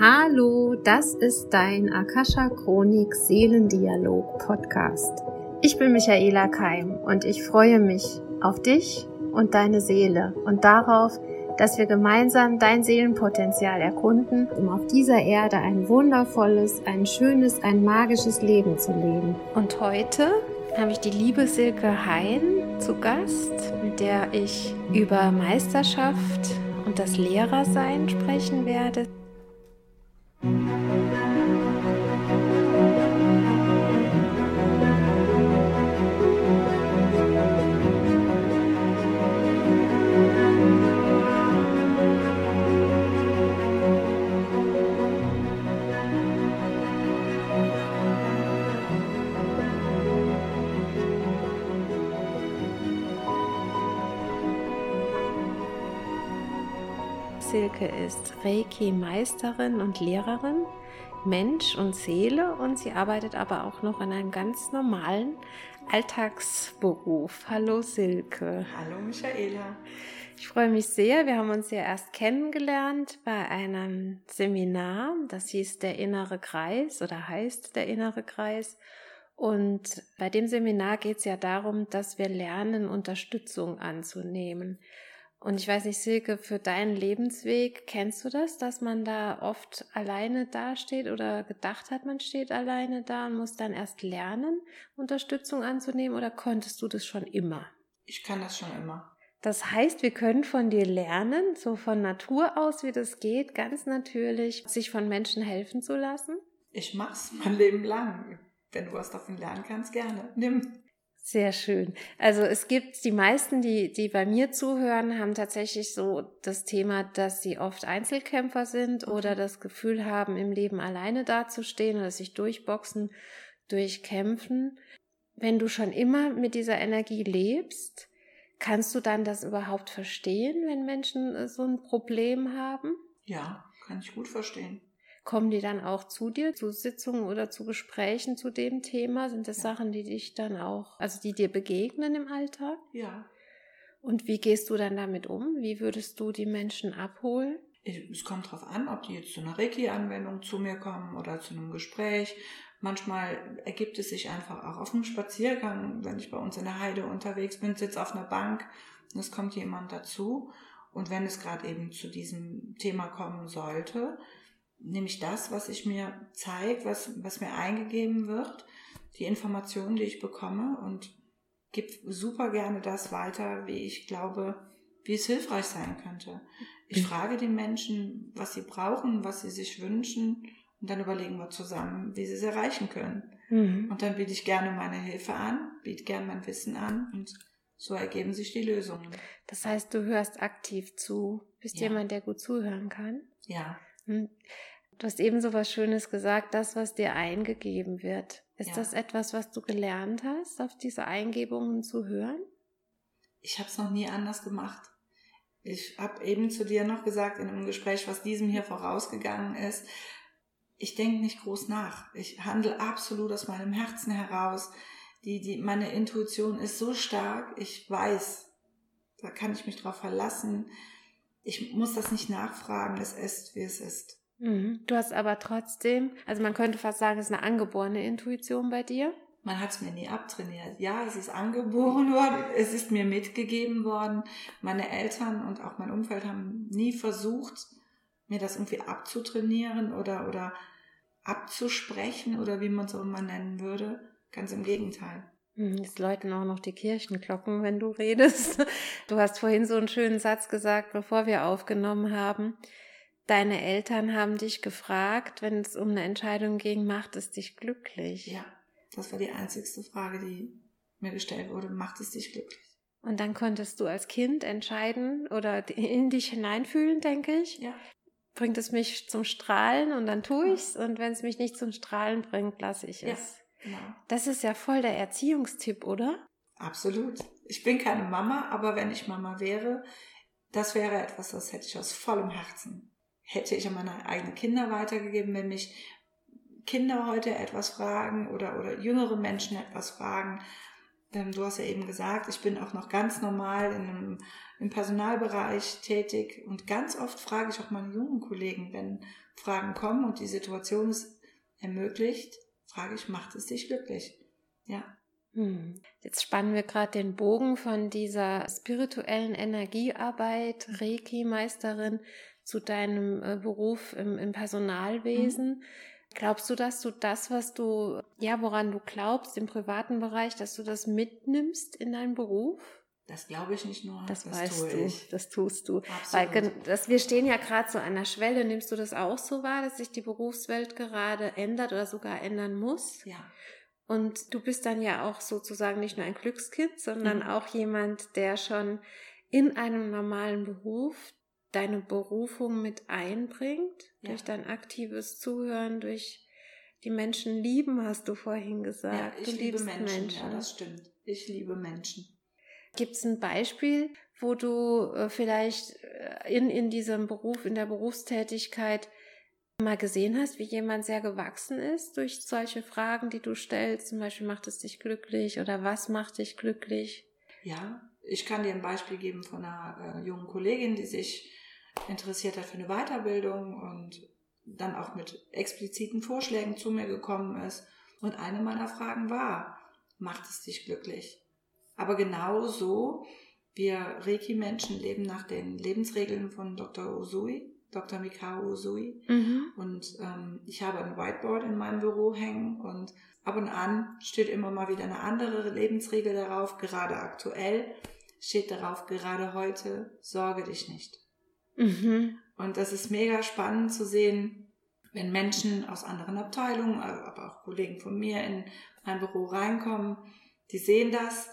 Hallo, das ist dein Akasha Chronik Seelendialog Podcast. Ich bin Michaela Keim und ich freue mich auf dich und deine Seele und darauf, dass wir gemeinsam dein Seelenpotenzial erkunden, um auf dieser Erde ein wundervolles, ein schönes, ein magisches Leben zu leben. Und heute habe ich die liebe Silke Hein zu Gast, mit der ich über Meisterschaft und das Lehrersein sprechen werde. Silke ist Reiki-Meisterin und Lehrerin, Mensch und Seele und sie arbeitet aber auch noch in einem ganz normalen Alltagsberuf. Hallo Silke. Hallo Michaela. Ich freue mich sehr. Wir haben uns ja erst kennengelernt bei einem Seminar. Das hieß der innere Kreis oder heißt der innere Kreis. Und bei dem Seminar geht es ja darum, dass wir lernen, Unterstützung anzunehmen. Und ich weiß nicht, Silke, für deinen Lebensweg, kennst du das, dass man da oft alleine dasteht oder gedacht hat, man steht alleine da und muss dann erst lernen, Unterstützung anzunehmen oder konntest du das schon immer? Ich kann das schon immer. Das heißt, wir können von dir lernen, so von Natur aus, wie das geht, ganz natürlich, sich von Menschen helfen zu lassen? Ich mach's mein Leben lang. Wenn du was davon lernen kannst, gerne. Nimm. Sehr schön. Also es gibt die meisten, die, die bei mir zuhören, haben tatsächlich so das Thema, dass sie oft Einzelkämpfer sind oder das Gefühl haben, im Leben alleine dazustehen oder sich durchboxen, durchkämpfen. Wenn du schon immer mit dieser Energie lebst, kannst du dann das überhaupt verstehen, wenn Menschen äh, so ein Problem haben? Ja, kann ich gut verstehen. Kommen die dann auch zu dir, zu Sitzungen oder zu Gesprächen zu dem Thema? Sind das. Sachen, die dich dann auch, also die dir begegnen im Alltag? Ja. Und wie gehst du dann damit um? Wie würdest du die Menschen abholen? Es kommt drauf an, ob die jetzt zu einer Reiki-Anwendung zu mir kommen oder zu einem Gespräch. Manchmal ergibt es sich einfach auch auf einem Spaziergang, wenn ich bei uns in der Heide unterwegs bin, sitze auf einer Bank und es kommt jemand dazu. Und wenn es gerade eben zu diesem Thema kommen sollte, nehme ich das, was ich mir zeigt, was, was mir eingegeben wird, die Informationen, die ich bekomme und gebe super gerne das weiter, wie ich glaube, wie es hilfreich sein könnte. Ich frage die Menschen, was sie brauchen, was sie sich wünschen und dann überlegen wir zusammen, wie sie es erreichen können. Mhm. Und dann biete ich gerne meine Hilfe an, biete gerne mein Wissen an und so ergeben sich die Lösungen. Das heißt, du hörst aktiv zu, bist Ja. jemand, der gut zuhören kann. Ja, Hm. Du hast eben so was Schönes gesagt, das, was dir eingegeben wird. Ist Ja. das etwas, was du gelernt hast, auf diese Eingebungen zu hören? ich habe es noch nie anders gemacht. Ich habe eben zu dir noch gesagt in einem Gespräch, was diesem hier vorausgegangen ist. Ich denke nicht groß nach. Ich handle absolut aus meinem Herzen heraus. Die, die, meine Intuition ist so stark. Ich weiß, da kann ich mich drauf verlassen. Ich muss das nicht nachfragen. Es ist, wie es ist. Mhm. Du hast aber trotzdem, also man könnte fast sagen, es ist eine angeborene Intuition bei dir. Man hat es mir nie abtrainiert. Ja, es ist angeboren worden, es ist mir mitgegeben worden. Meine Eltern und auch mein Umfeld haben nie versucht, mir das irgendwie abzutrainieren oder, oder abzusprechen oder wie man es auch immer nennen würde. Ganz im Gegenteil. Mhm, Jetzt läuten auch noch die Kirchenglocken, wenn du redest. Du hast vorhin so einen schönen Satz gesagt, bevor wir aufgenommen haben. Deine Eltern haben dich gefragt, wenn es um eine Entscheidung ging, macht es dich glücklich? Ja, das war die einzigste Frage, die mir gestellt wurde. Macht es dich glücklich? Und dann konntest du als Kind entscheiden oder in dich hineinfühlen, denke ich. Ja. Bringt es mich zum Strahlen und dann tue ich's. Und wenn es mich nicht zum Strahlen bringt, lasse ich Ja. Genau. Das ist ja voll der Erziehungstipp, oder? Absolut. Ich bin keine Mama, aber wenn ich Mama wäre, das wäre etwas, das hätte ich aus vollem Herzen. Hätte ich an meine eigenen Kinder weitergegeben, wenn mich Kinder heute etwas fragen oder, oder jüngere Menschen etwas fragen, du hast ja eben gesagt, ich bin auch noch ganz normal in einem, im Personalbereich tätig und ganz oft frage ich auch meine jungen Kollegen, wenn Fragen kommen und die Situation es ermöglicht, frage ich, macht es dich glücklich? Ja. Hm. Jetzt spannen wir gerade den Bogen von dieser spirituellen Energiearbeit, Reiki-Meisterin, zu deinem äh, Beruf im, im Personalwesen. Mhm. Glaubst du, dass du das, was du, ja, woran du glaubst im privaten Bereich, dass du das mitnimmst in deinen Beruf? Das glaube ich nicht nur. Das, das weißt du. Ich. Das tust du. Absolut. Weil das, wir stehen ja gerade zu einer Schwelle. Nimmst du das auch so wahr, dass sich die Berufswelt gerade ändert oder sogar ändern muss? Ja. Und du bist dann ja auch sozusagen nicht nur ein Glückskind, sondern mhm. auch jemand, der schon in einem normalen Beruf deine Berufung mit einbringt, ja. durch dein aktives Zuhören, durch die Menschen lieben, hast du vorhin gesagt. Ja, ich du liebe Menschen, Menschen, ja, das stimmt. Ich liebe Menschen. Gibt es ein Beispiel, wo du äh, vielleicht äh, in, in diesem Beruf, in der Berufstätigkeit mal gesehen hast, wie jemand sehr gewachsen ist durch solche Fragen, die du stellst? Zum Beispiel, macht es dich glücklich oder was macht dich glücklich? Ja, ich kann dir ein Beispiel geben von einer äh, jungen Kollegin, die sich interessiert hat für eine Weiterbildung und dann auch mit expliziten Vorschlägen zu mir gekommen ist. Und eine meiner Fragen war, macht es dich glücklich? Aber genau so, wir Reiki-Menschen leben nach den Lebensregeln von Dr. Usui, Dr. Mikao Usui. Mhm. Und ähm, ich habe ein Whiteboard in meinem Büro hängen und ab und an steht immer mal wieder eine andere Lebensregel darauf. Gerade aktuell steht darauf, gerade heute, sorge dich nicht. Mhm. Und das ist mega spannend zu sehen, wenn Menschen aus anderen Abteilungen, aber auch Kollegen von mir in mein Büro reinkommen, die sehen das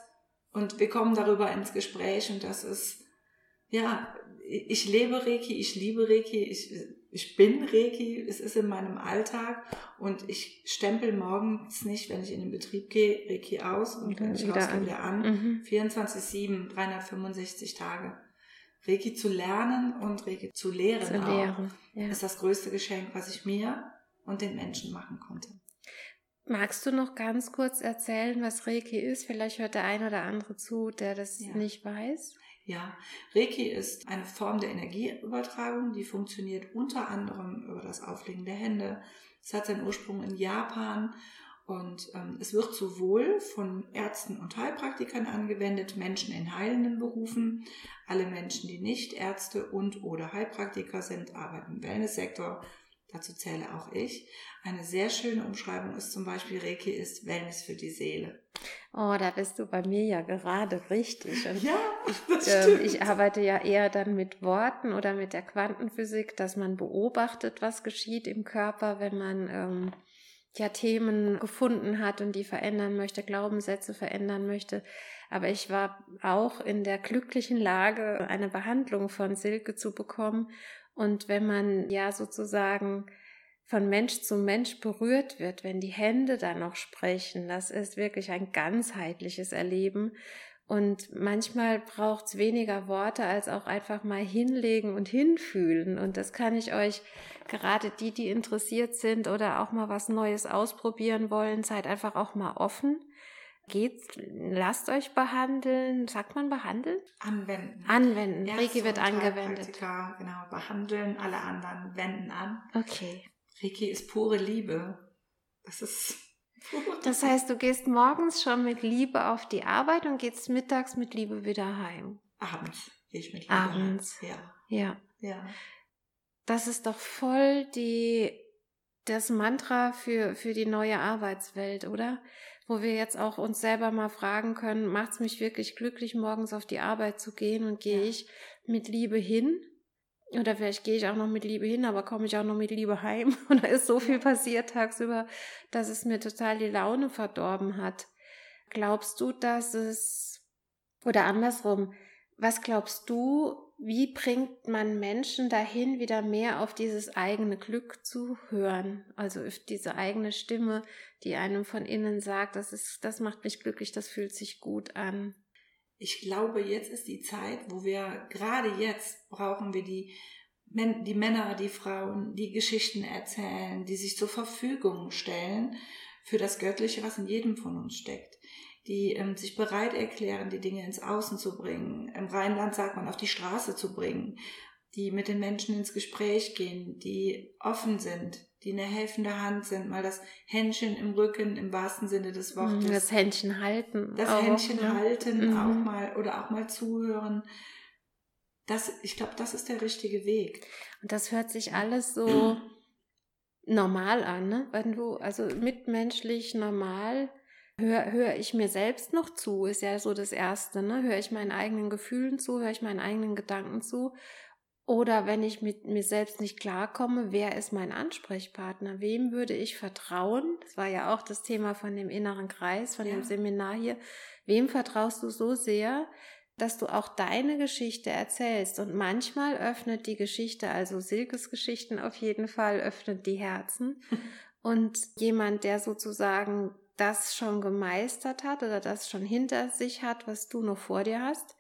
und wir kommen darüber ins Gespräch und das ist, ja, ich lebe Reiki, ich liebe Reiki, ich, ich bin Reiki, es ist in meinem Alltag und ich stempel morgens nicht, wenn ich in den Betrieb gehe, Reiki aus und wenn ich rausgehe wieder an. Mhm. 24-7, 365 Tage. Reiki zu lernen und Reiki zu lehren, zu lehren auch, ja. ist das größte Geschenk, was ich mir und den Menschen machen konnte. Magst du noch ganz kurz erzählen, was Reiki ist? Vielleicht hört der ein oder andere zu, der das ja. nicht weiß. Ja, Reiki ist eine Form der Energieübertragung, die funktioniert unter anderem über das Auflegen der Hände. Es hat seinen Ursprung in Japan und ähm, es wird sowohl von Ärzten und Heilpraktikern angewendet, Menschen in heilenden Berufen, alle Menschen, die nicht Ärzte und oder Heilpraktiker sind, arbeiten im Wellnesssektor. Dazu zähle auch ich. Eine sehr schöne Umschreibung ist zum Beispiel Reiki ist Wellness für die Seele. Oh, da bist du bei mir ja gerade richtig. Und ja, das äh, stimmt. Ich arbeite ja eher dann mit Worten oder mit der Quantenphysik, dass man beobachtet, was geschieht im Körper, wenn man ähm, ja Themen gefunden hat und die verändern möchte, Glaubenssätze verändern möchte. Aber ich war auch in der glücklichen Lage, eine Behandlung von Silke zu bekommen. Und wenn man ja sozusagen von Mensch zu Mensch berührt wird, wenn die Hände dann noch sprechen, das ist wirklich ein ganzheitliches Erleben. Und manchmal braucht es weniger Worte als auch einfach mal hinlegen und hinfühlen. Und das kann ich euch, gerade die, die interessiert sind oder auch mal was Neues ausprobieren wollen, seid einfach auch mal offen. Geht, lasst euch behandeln. Sagt man behandeln? Anwenden. Anwenden. Reiki wird angewendet. Genau, behandeln. Alle anderen wenden an. Okay. Reiki ist pure Liebe. Das ist das heißt, du gehst morgens schon mit Liebe auf die Arbeit und gehst mittags mit Liebe wieder heim. Abends gehe ich mit Liebe. Abends. Heim. Ja. Ja. Ja. Das ist doch voll die, das Mantra für, für die neue Arbeitswelt, oder? Wo wir jetzt auch uns selber mal fragen können, macht es mich wirklich glücklich, morgens auf die Arbeit zu gehen und gehe ja. ich mit Liebe hin? Oder vielleicht gehe ich auch noch mit Liebe hin, aber komme ich auch noch mit Liebe heim. Und da ist so viel passiert tagsüber, dass es mir total die Laune verdorben hat. Glaubst du, dass es, oder andersrum, was glaubst du, wie bringt man Menschen dahin, wieder mehr auf dieses eigene Glück zu hören? Also diese eigene Stimme, die einem von innen sagt, das ist, das macht mich glücklich, das fühlt sich gut an ich glaube, jetzt ist die Zeit, wo wir gerade jetzt brauchen wir die, die Männer, die Frauen, die Geschichten erzählen, die sich zur Verfügung stellen für das Göttliche, was in jedem von uns steckt. Die ähm, sich bereit erklären, die Dinge ins Außen zu bringen. Im Rheinland sagt man, auf die Straße zu bringen, die mit den Menschen ins Gespräch gehen, die offen sind, die eine helfende Hand sind, mal das Händchen im Rücken im wahrsten Sinne des mhm, Wortes. Das Händchen halten. Das auch, Händchen ne? halten mhm. auch mal oder auch mal zuhören. Das, ich glaube, das ist der richtige Weg. Und das hört sich alles so normal an, ne? Wenn du, also mitmenschlich normal, höre hör ich mir selbst noch zu, ist ja so das Erste, ne? Höre ich meinen eigenen Gefühlen zu, höre ich meinen eigenen Gedanken zu. Oder wenn ich mit mir selbst nicht klarkomme, wer ist mein Ansprechpartner? Wem würde ich vertrauen? Das war ja auch das Thema von dem inneren Kreis, von ja. dem Seminar hier. Wem vertraust du so sehr, dass du auch deine Geschichte erzählst. Und manchmal öffnet die Geschichte, also Silkes Geschichten auf jeden Fall, öffnet die Herzen. Und jemand, der sozusagen das schon gemeistert hat oder das schon hinter sich hat, was du noch vor dir hast,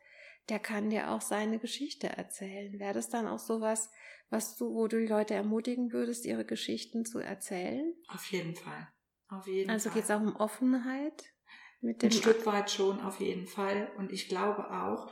der kann dir auch seine Geschichte erzählen. Wäre das dann auch sowas, was du, wo du die Leute ermutigen würdest, ihre Geschichten zu erzählen? Auf jeden Fall. Auf jeden also geht es auch um Offenheit? Mit dem Ein Stück weit schon, auf jeden Fall. Und ich glaube auch,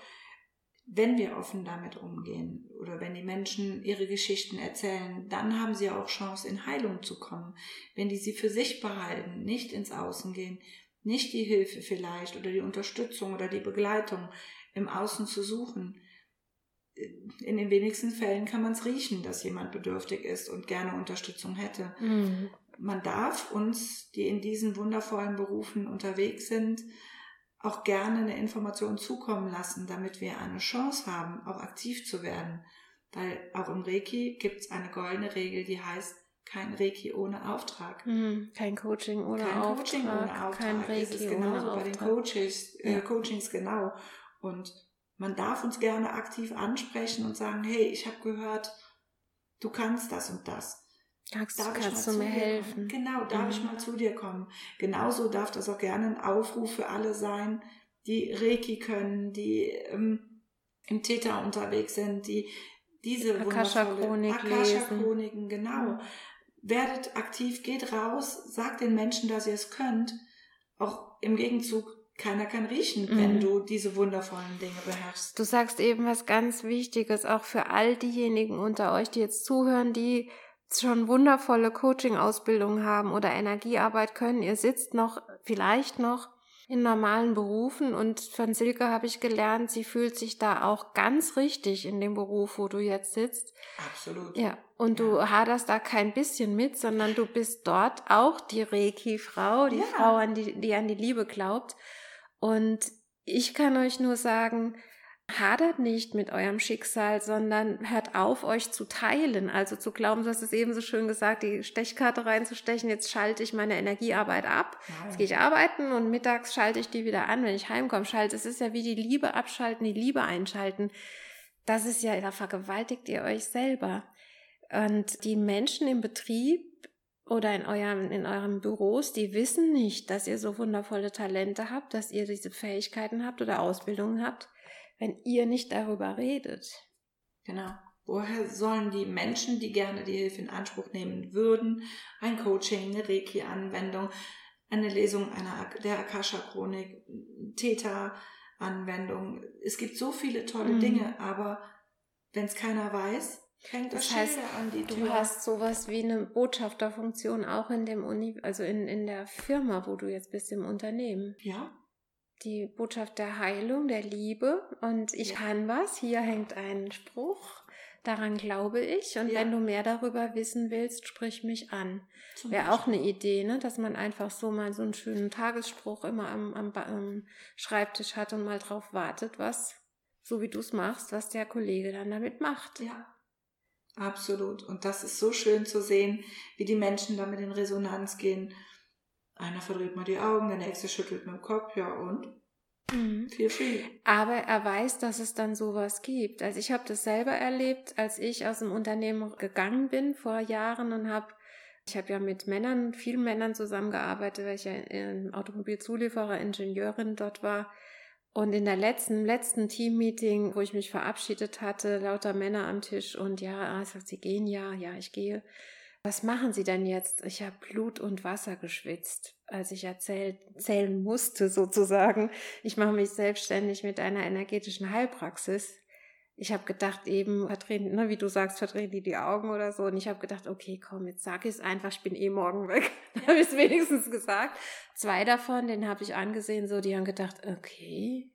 wenn wir offen damit umgehen oder wenn die Menschen ihre Geschichten erzählen, dann haben sie auch Chance, in Heilung zu kommen. Wenn die sie für sich behalten, nicht ins Außen gehen, nicht die Hilfe vielleicht oder die Unterstützung oder die Begleitung im Außen zu suchen. In den wenigsten Fällen kann man es riechen, dass jemand bedürftig ist und gerne Unterstützung hätte. Mhm man darf uns, die in diesen wundervollen Berufen unterwegs sind, auch gerne eine Information zukommen lassen, damit wir eine Chance haben, auch aktiv zu werden. Weil auch im Reiki gibt es eine goldene Regel, die heißt, kein Reiki ohne Auftrag. Mhm, kein Coaching ohne kein Auftrag. Coaching ohne Auftrag. Kein Reiki es ist genauso bei den Coaches, äh, Coachings genau. Und man darf uns gerne aktiv ansprechen und sagen, hey, ich habe gehört, du kannst das und das. Sagst, darf kannst du mir helfen? Kommen? Genau, darf mhm. ich mal zu dir kommen? Genauso darf das auch gerne ein Aufruf für alle sein, die Reiki können, die ähm, im Täter unterwegs sind, die diese Akasha-Chronik Akasha-Chroniken, genau. Werdet aktiv, geht raus, sagt den Menschen, dass ihr es könnt. Auch im Gegenzug, keiner kann riechen, mhm. wenn du diese wundervollen Dinge beherrschst. Du sagst eben was ganz Wichtiges, auch für all diejenigen unter euch, die jetzt zuhören, die schon wundervolle Coaching-Ausbildungen haben oder Energiearbeit können. Ihr sitzt noch, vielleicht noch in normalen Berufen und von Silke habe ich gelernt, sie fühlt sich da auch ganz richtig in dem Beruf, wo du jetzt sitzt. Absolut. Ja, und ja. du haderst da kein bisschen mit, sondern du bist dort auch die Reiki-Frau, die ja. Frau, an die, die an die Liebe glaubt. Und ich kann euch nur sagen, hadert nicht mit eurem Schicksal, sondern hört auf, euch zu teilen. Also zu glauben, du hast es eben so schön gesagt, die Stechkarte reinzustechen, jetzt schalte ich meine Energiearbeit ab. Ja. Jetzt gehe ich arbeiten und mittags schalte ich die wieder an, wenn ich heimkomme. Schalte, es ist ja wie die Liebe abschalten, die Liebe einschalten. Das ist ja, da vergewaltigt ihr euch selber. Und die Menschen im Betrieb oder in eurem, in euren Büros, die wissen nicht, dass ihr so wundervolle Talente habt, dass ihr diese Fähigkeiten habt oder Ausbildungen habt wenn ihr nicht darüber redet. Genau. Woher sollen die Menschen, die gerne die Hilfe in Anspruch nehmen würden, ein Coaching, eine Reiki-Anwendung, eine Lesung einer, der Akasha-Chronik, Theta-Anwendung. Es gibt so viele tolle mhm. Dinge, aber wenn es keiner weiß, fängt das, das heißt, an die Tür. Du hast sowas wie eine Botschafterfunktion auch in dem Uni, also in, in der Firma, wo du jetzt bist, im Unternehmen. Ja, die Botschaft der Heilung, der Liebe und ich ja. kann was. Hier hängt ein Spruch. Daran glaube ich. Und ja. wenn du mehr darüber wissen willst, sprich mich an. Wäre auch eine Idee, ne? dass man einfach so mal so einen schönen Tagesspruch immer am, am, am Schreibtisch hat und mal drauf wartet, was, so wie du es machst, was der Kollege dann damit macht. Ja. Absolut. Und das ist so schön zu sehen, wie die Menschen damit in Resonanz gehen einer verdreht mal die Augen, der nächste schüttelt mit dem Kopf, ja und? Mhm. Viel, viel. Aber er weiß, dass es dann sowas gibt. Also ich habe das selber erlebt, als ich aus dem Unternehmen gegangen bin vor Jahren und habe ich habe ja mit Männern, vielen Männern zusammengearbeitet, weil ich ja Automobilzulieferer, Ingenieurin dort war. Und in der letzten, letzten Teammeeting, wo ich mich verabschiedet hatte, lauter Männer am Tisch und ja, ah, sagt, sie gehen ja, ja, ich gehe. Was machen Sie denn jetzt? Ich habe Blut und Wasser geschwitzt. als ich erzählt, erzählen musste sozusagen, ich mache mich selbstständig mit einer energetischen Heilpraxis. Ich habe gedacht, eben, verdrehen, ne, wie du sagst, verdrehen die die Augen oder so. Und ich habe gedacht, okay, komm, jetzt sag ich es einfach, ich bin eh morgen weg. Dann habe ich es wenigstens gesagt. Zwei davon, den habe ich angesehen, so, die haben gedacht, okay,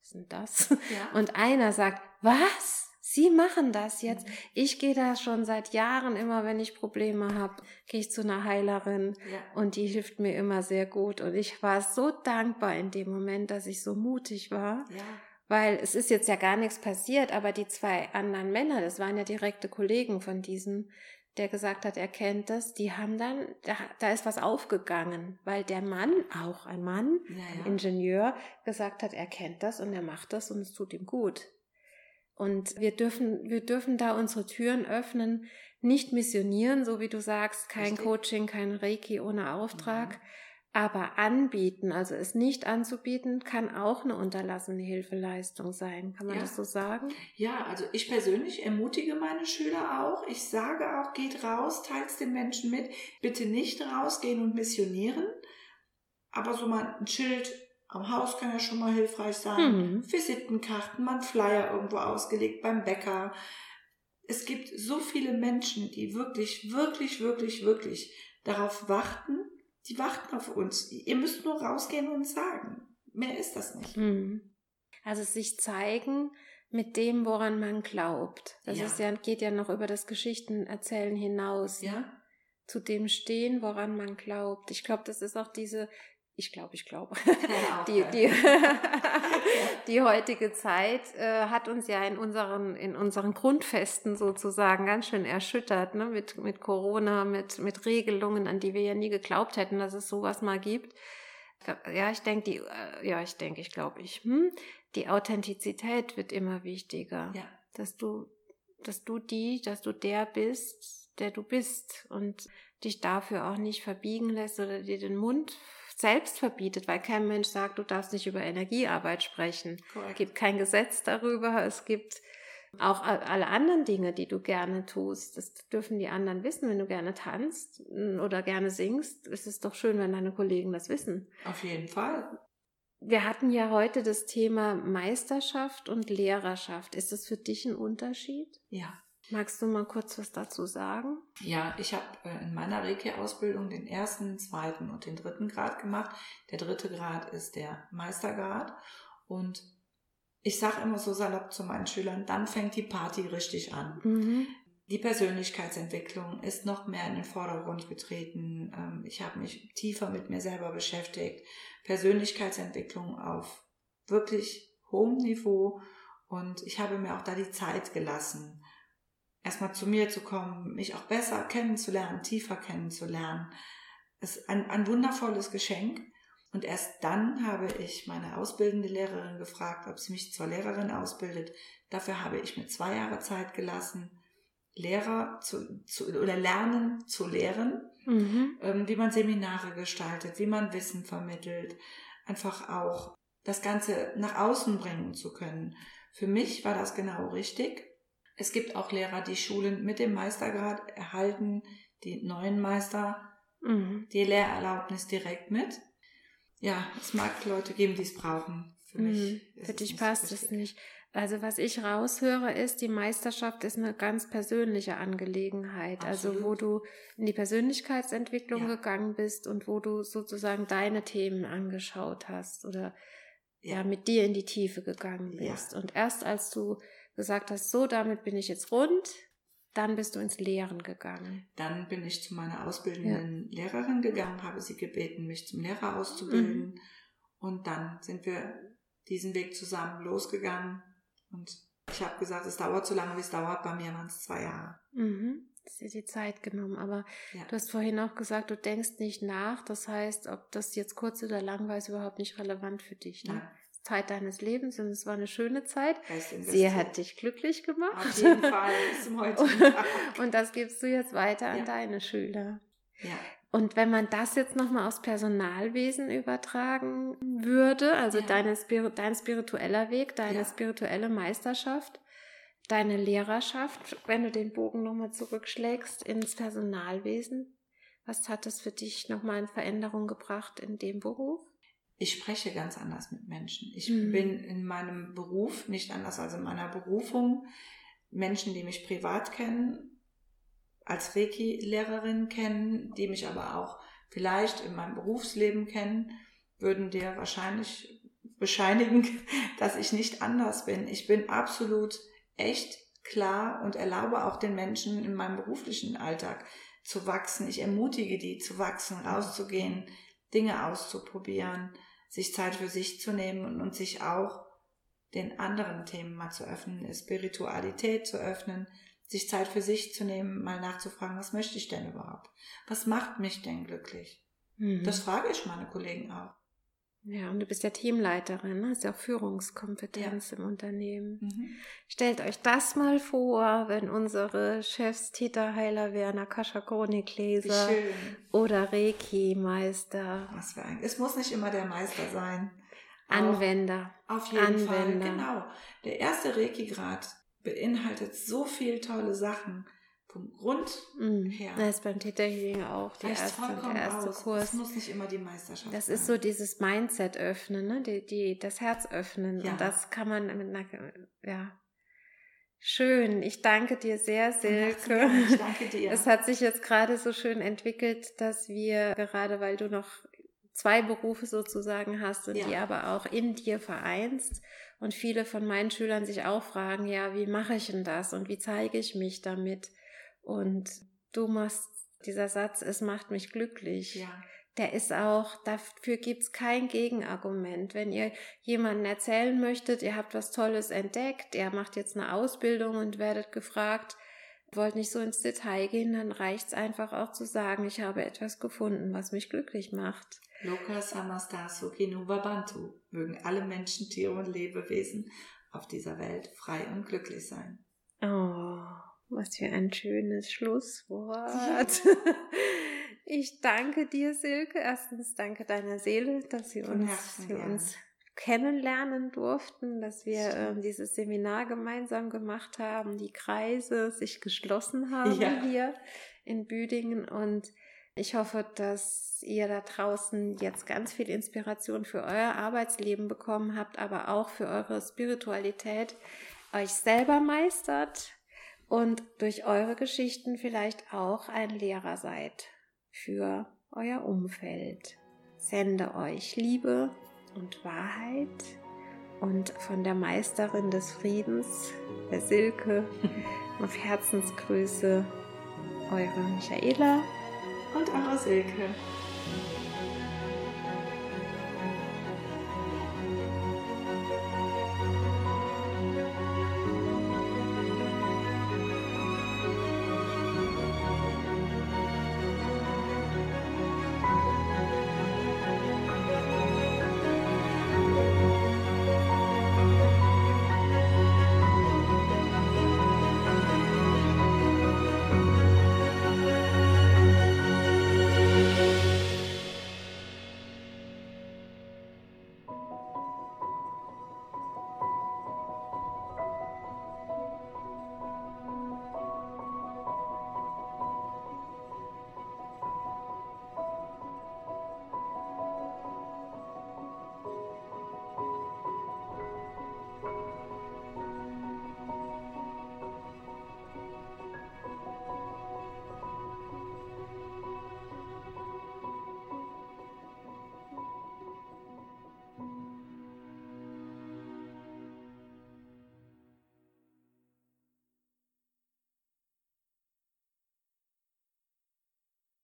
was ist denn das? Ja. Und einer sagt, was? Sie machen das jetzt. Mhm. Ich gehe da schon seit Jahren immer, wenn ich Probleme habe, gehe ich zu einer Heilerin ja. und die hilft mir immer sehr gut. Und ich war so dankbar in dem Moment, dass ich so mutig war. Ja. Weil es ist jetzt ja gar nichts passiert, aber die zwei anderen Männer, das waren ja direkte Kollegen von diesem, der gesagt hat, er kennt das, die haben dann, da, da ist was aufgegangen, weil der Mann, auch ein Mann, ja, ein Ingenieur, gesagt hat, er kennt das und er macht das und es tut ihm gut. Und wir dürfen, wir dürfen da unsere Türen öffnen, nicht missionieren, so wie du sagst, kein Richtig. Coaching, kein Reiki ohne Auftrag, mhm. aber anbieten, also es nicht anzubieten, kann auch eine unterlassene Hilfeleistung sein. Kann man ja. das so sagen? Ja, also ich persönlich ermutige meine Schüler auch. Ich sage auch, geht raus, teilt es den Menschen mit. Bitte nicht rausgehen und missionieren, aber so mal ein Schild am Haus kann ja schon mal hilfreich sein. Mhm. Visitenkarten, man Flyer irgendwo ausgelegt beim Bäcker. Es gibt so viele Menschen, die wirklich, wirklich, wirklich, wirklich darauf warten. Die warten auf uns. Ihr müsst nur rausgehen und sagen. Mehr ist das nicht. Mhm. Also sich zeigen mit dem, woran man glaubt. Das ja. Ist ja, geht ja noch über das Geschichtenerzählen hinaus. Ja. Zu dem stehen, woran man glaubt. Ich glaube, das ist auch diese ich glaube, ich glaube. Die, die, die heutige Zeit äh, hat uns ja in unseren, in unseren Grundfesten sozusagen ganz schön erschüttert, ne? mit, mit Corona, mit, mit Regelungen, an die wir ja nie geglaubt hätten, dass es sowas mal gibt. Ja, ich denke, die, äh, ja, ich denke, ich glaube, ich, hm, die Authentizität wird immer wichtiger. Ja. Dass du, dass du die, dass du der bist, der du bist und dich dafür auch nicht verbiegen lässt oder dir den Mund selbst verbietet, weil kein Mensch sagt, du darfst nicht über Energiearbeit sprechen. Correct. Es gibt kein Gesetz darüber. Es gibt auch alle anderen Dinge, die du gerne tust. Das dürfen die anderen wissen. Wenn du gerne tanzt oder gerne singst, ist es doch schön, wenn deine Kollegen das wissen. Auf jeden Fall. Wir hatten ja heute das Thema Meisterschaft und Lehrerschaft. Ist das für dich ein Unterschied? Ja. Magst du mal kurz was dazu sagen? Ja, ich habe äh, in meiner Reiki-Ausbildung den ersten, zweiten und den dritten Grad gemacht. Der dritte Grad ist der Meistergrad. Und ich sage immer so salopp zu meinen Schülern, dann fängt die Party richtig an. Mhm. Die Persönlichkeitsentwicklung ist noch mehr in den Vordergrund getreten. Ähm, ich habe mich tiefer mit mir selber beschäftigt. Persönlichkeitsentwicklung auf wirklich hohem Niveau. Und ich habe mir auch da die Zeit gelassen erstmal zu mir zu kommen, mich auch besser kennenzulernen, tiefer kennenzulernen. ist ein, ein wundervolles Geschenk. Und erst dann habe ich meine ausbildende Lehrerin gefragt, ob sie mich zur Lehrerin ausbildet. Dafür habe ich mir zwei Jahre Zeit gelassen, Lehrer zu, zu oder lernen zu lehren, mhm. ähm, wie man Seminare gestaltet, wie man Wissen vermittelt, einfach auch das Ganze nach außen bringen zu können. Für mich war das genau richtig. Es gibt auch Lehrer, die Schulen mit dem Meistergrad erhalten, die neuen Meister mhm. die Lehrerlaubnis direkt mit. Ja, es mag Leute geben, die es brauchen. Für mich mhm. Für dich passt es nicht. Also was ich raushöre ist, die Meisterschaft ist eine ganz persönliche Angelegenheit. Absolut. Also wo du in die Persönlichkeitsentwicklung ja. gegangen bist und wo du sozusagen deine Themen angeschaut hast oder ja, ja mit dir in die Tiefe gegangen bist. Ja. Und erst als du gesagt hast, so, damit bin ich jetzt rund, dann bist du ins Lehren gegangen. Dann bin ich zu meiner ausbildenden ja. Lehrerin gegangen, habe sie gebeten, mich zum Lehrer auszubilden. Mhm. Und dann sind wir diesen Weg zusammen losgegangen. Und ich habe gesagt, es dauert so lange, wie es dauert. Bei mir waren es zwei Jahre. Mhm. Das ist dir die Zeit genommen. Aber ja. du hast vorhin auch gesagt, du denkst nicht nach. Das heißt, ob das jetzt kurz oder lang war, ist überhaupt nicht relevant für dich. Ne? Ja. Zeit deines Lebens und es war eine schöne Zeit. Sie hat dich glücklich gemacht. Auf jeden Fall, bis zum heutigen Tag. Und das gibst du jetzt weiter an ja. deine Schüler. Ja. Und wenn man das jetzt nochmal aufs Personalwesen übertragen würde, also ja. deine dein spiritueller Weg, deine ja. spirituelle Meisterschaft, deine Lehrerschaft, wenn du den Bogen nochmal zurückschlägst ins Personalwesen, Was hat es für dich nochmal in Veränderung gebracht in dem Beruf? Ich spreche ganz anders mit Menschen. Ich mhm. bin in meinem Beruf nicht anders als in meiner Berufung. Menschen, die mich privat kennen, als Reiki-Lehrerin kennen, die mich aber auch vielleicht in meinem Berufsleben kennen, würden dir wahrscheinlich bescheinigen, dass ich nicht anders bin. Ich bin absolut echt klar und erlaube auch den Menschen in meinem beruflichen Alltag zu wachsen. Ich ermutige die zu wachsen, rauszugehen, Dinge auszuprobieren, sich Zeit für sich zu nehmen und, sich auch den anderen Themen mal zu öffnen, Spiritualität zu öffnen, sich Zeit für sich zu nehmen, mal nachzufragen, was möchte ich denn überhaupt? Was macht mich denn glücklich? Mhm. Das frage ich meine Kollegen auch. Ja, und du bist ja Teamleiterin, ne? hast ja auch Führungskompetenz ja. im Unternehmen. Mhm. Stellt euch das mal vor, wenn unsere Chefs Theta Heiler wären, Akasha Chronikleser oder Reiki-Meister. Was für ein, es muss nicht immer der Meister sein. Anwender. Auf, auf jeden Anwender. Fall, genau. Der erste Reiki-Grad beinhaltet so viel tolle Sachen vom Grund mm. her. Das ist beim Theta Healing auch die erste, der erste. Kurs. Das muss nicht immer die Meisterschaft Das ist so dieses Mindset öffnen, ne? die, die, das Herz öffnen. Ja. Und das kann man mit einer, ja, Schön, ich danke dir sehr, Silke. Ich danke dir. Es hat sich jetzt gerade so schön entwickelt, dass wir, gerade weil du noch zwei Berufe sozusagen hast und ja. die aber auch in dir vereinst und viele von meinen Schülern sich auch fragen, ja, wie mache ich denn das und wie zeige ich mich damit? Und du machst dieser Satz, es macht mich glücklich. Ja. Der ist auch, dafür gibt's kein Gegenargument. Wenn ihr jemanden erzählen möchtet, ihr habt was Tolles entdeckt, ihr macht jetzt eine Ausbildung und werdet gefragt, wollt nicht so ins Detail gehen, dann reicht's einfach auch zu sagen, ich habe etwas gefunden, was mich glücklich macht. Loka Samastasu Kinubabantu. Mögen alle Menschen, Tiere und Lebewesen auf dieser Welt frei und glücklich sein. Oh. Was für ein schönes Schlusswort. Ich danke dir, Silke. Erstens danke deiner Seele, dass sie uns, sie uns kennenlernen durften, dass wir äh, dieses Seminar gemeinsam gemacht haben, die Kreise sich geschlossen haben ja. hier in Büdingen und ich hoffe, dass ihr da draußen jetzt ganz viel Inspiration für euer Arbeitsleben bekommen habt, aber auch für eure Spiritualität euch selber meistert, und durch eure Geschichten vielleicht auch ein Lehrer seid für euer Umfeld. Sende euch Liebe und Wahrheit und von der Meisterin des Friedens, der Silke, auf Herzensgrüße, eure Michaela und eure Silke.